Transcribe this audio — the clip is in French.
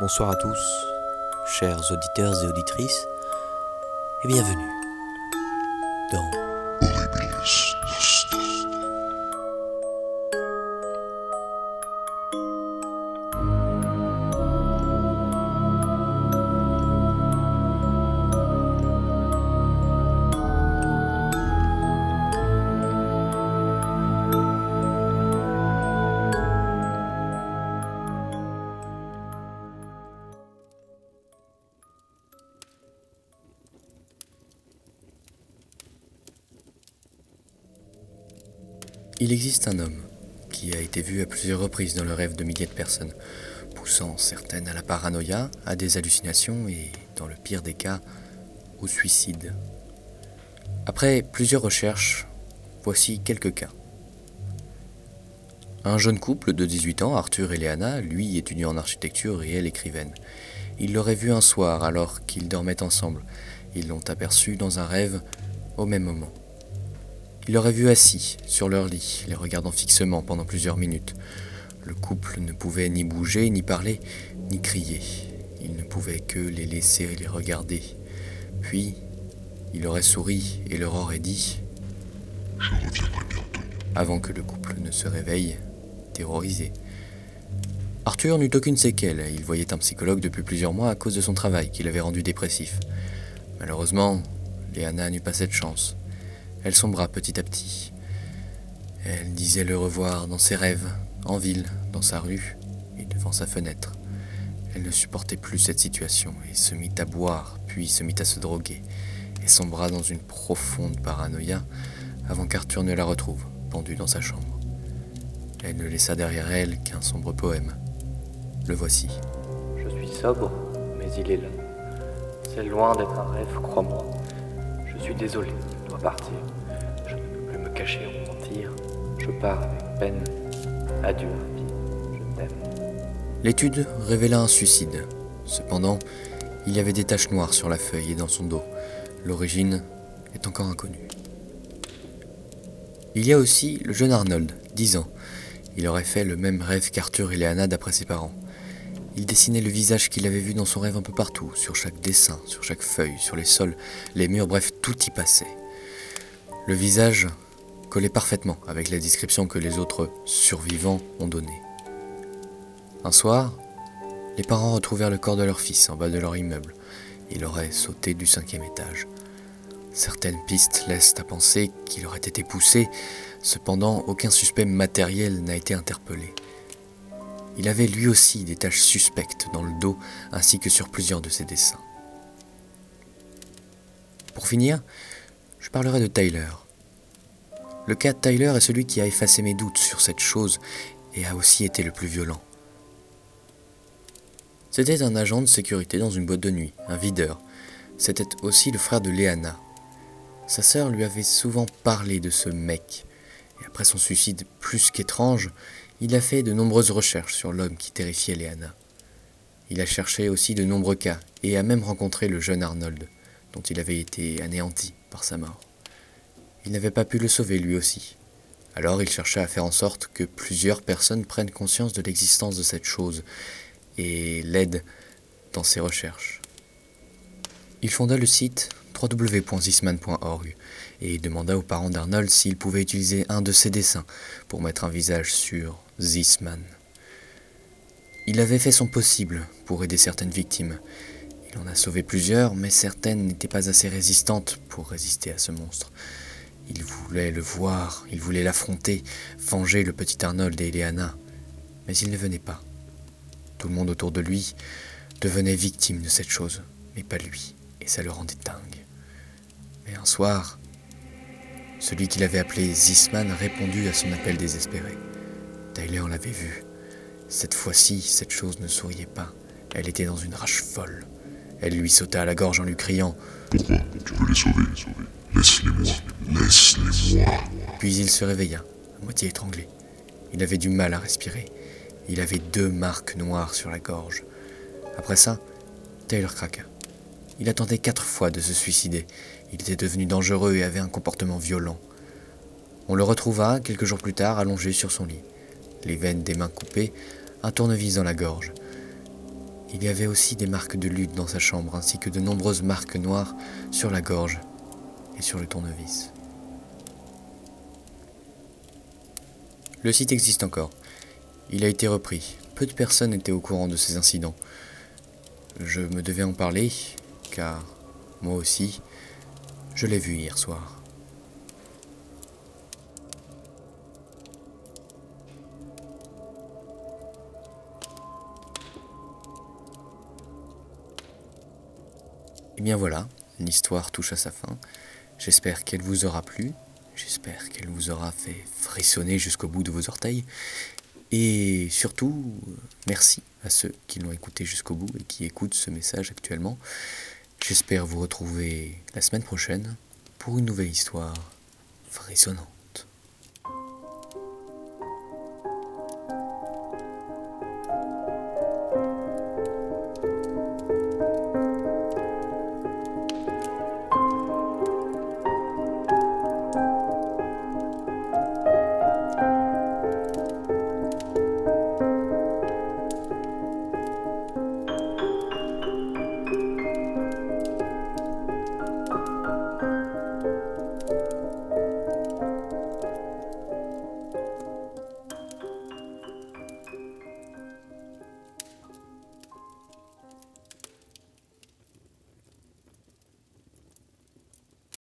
Bonsoir à tous, chers auditeurs et auditrices, et bienvenue dans Il existe un homme qui a été vu à plusieurs reprises dans le rêve de milliers de personnes, poussant certaines à la paranoïa, à des hallucinations et, dans le pire des cas, au suicide. Après plusieurs recherches, voici quelques cas. Un jeune couple de 18 ans, Arthur et Léana, lui étudiant en architecture et elle écrivaine. Ils l'auraient vu un soir alors qu'ils dormaient ensemble. Ils l'ont aperçu dans un rêve au même moment. Il l'aurait vu assis sur leur lit, les regardant fixement pendant plusieurs minutes. Le couple ne pouvait ni bouger, ni parler, ni crier. Il ne pouvait que les laisser les regarder. Puis, il aurait souri et leur aurait dit Je reviendrai bientôt. Avant que le couple ne se réveille, terrorisé. Arthur n'eut aucune séquelle. Il voyait un psychologue depuis plusieurs mois à cause de son travail qui l'avait rendu dépressif. Malheureusement, Léana n'eut pas cette chance. Elle sombra petit à petit. Elle disait le revoir dans ses rêves, en ville, dans sa rue et devant sa fenêtre. Elle ne supportait plus cette situation et se mit à boire, puis se mit à se droguer, et sombra dans une profonde paranoïa avant qu'Arthur ne la retrouve, pendue dans sa chambre. Elle ne laissa derrière elle qu'un sombre poème. Le voici. Je suis sobre, mais il est là. C'est loin d'être un rêve, crois-moi. Je suis désolé, Je ne peux me cacher mentir. Je pars avec peine. Adieu. Je t'aime. L'étude révéla un suicide. Cependant, il y avait des taches noires sur la feuille et dans son dos. L'origine est encore inconnue. Il y a aussi le jeune Arnold, 10 ans. Il aurait fait le même rêve qu'Arthur et Léana d'après ses parents. Il dessinait le visage qu'il avait vu dans son rêve un peu partout, sur chaque dessin, sur chaque feuille, sur les sols, les murs, bref, tout y passait. Le visage collait parfaitement avec la description que les autres survivants ont donnée. Un soir, les parents retrouvèrent le corps de leur fils en bas de leur immeuble. Il aurait sauté du cinquième étage. Certaines pistes laissent à penser qu'il aurait été poussé, cependant aucun suspect matériel n'a été interpellé. Il avait lui aussi des taches suspectes dans le dos ainsi que sur plusieurs de ses dessins. Pour finir, je parlerai de Tyler. Le cas de Tyler est celui qui a effacé mes doutes sur cette chose et a aussi été le plus violent. C'était un agent de sécurité dans une boîte de nuit, un videur. C'était aussi le frère de Léana. Sa sœur lui avait souvent parlé de ce mec, et après son suicide plus qu'étrange, il a fait de nombreuses recherches sur l'homme qui terrifiait Léana. Il a cherché aussi de nombreux cas, et a même rencontré le jeune Arnold, dont il avait été anéanti par sa mort. Il n'avait pas pu le sauver lui aussi. Alors il chercha à faire en sorte que plusieurs personnes prennent conscience de l'existence de cette chose, et l'aident dans ses recherches. Il fonda le site www.zisman.org et demanda aux parents d'Arnold s'ils pouvaient utiliser un de ses dessins pour mettre un visage sur Zisman. Il avait fait son possible pour aider certaines victimes. Il en a sauvé plusieurs, mais certaines n'étaient pas assez résistantes pour résister à ce monstre. Il voulait le voir, il voulait l'affronter, venger le petit Arnold et Eleana, mais il ne venait pas. Tout le monde autour de lui devenait victime de cette chose, mais pas lui, et ça le rendait dingue. Mais un soir, celui qu'il avait appelé Zisman répondit à son appel désespéré. Tyler l'avait vu. Cette fois-ci, cette chose ne souriait pas. Elle était dans une rage folle. Elle lui sauta à la gorge en lui criant Pourquoi Tu veux les sauver, sauver. Laisse-les-moi. Laisse-les-moi. Puis il se réveilla, à moitié étranglé. Il avait du mal à respirer. Il avait deux marques noires sur la gorge. Après ça, Taylor craqua. Il attendait quatre fois de se suicider. Il était devenu dangereux et avait un comportement violent. On le retrouva quelques jours plus tard allongé sur son lit, les veines des mains coupées, un tournevis dans la gorge. Il y avait aussi des marques de lutte dans sa chambre, ainsi que de nombreuses marques noires sur la gorge et sur le tournevis. Le site existe encore. Il a été repris. Peu de personnes étaient au courant de ces incidents. Je me devais en parler, car moi aussi, je l'ai vu hier soir. Et bien voilà, l'histoire touche à sa fin. J'espère qu'elle vous aura plu. J'espère qu'elle vous aura fait frissonner jusqu'au bout de vos orteils. Et surtout, merci à ceux qui l'ont écouté jusqu'au bout et qui écoutent ce message actuellement. J'espère vous retrouver la semaine prochaine pour une nouvelle histoire frissonnante.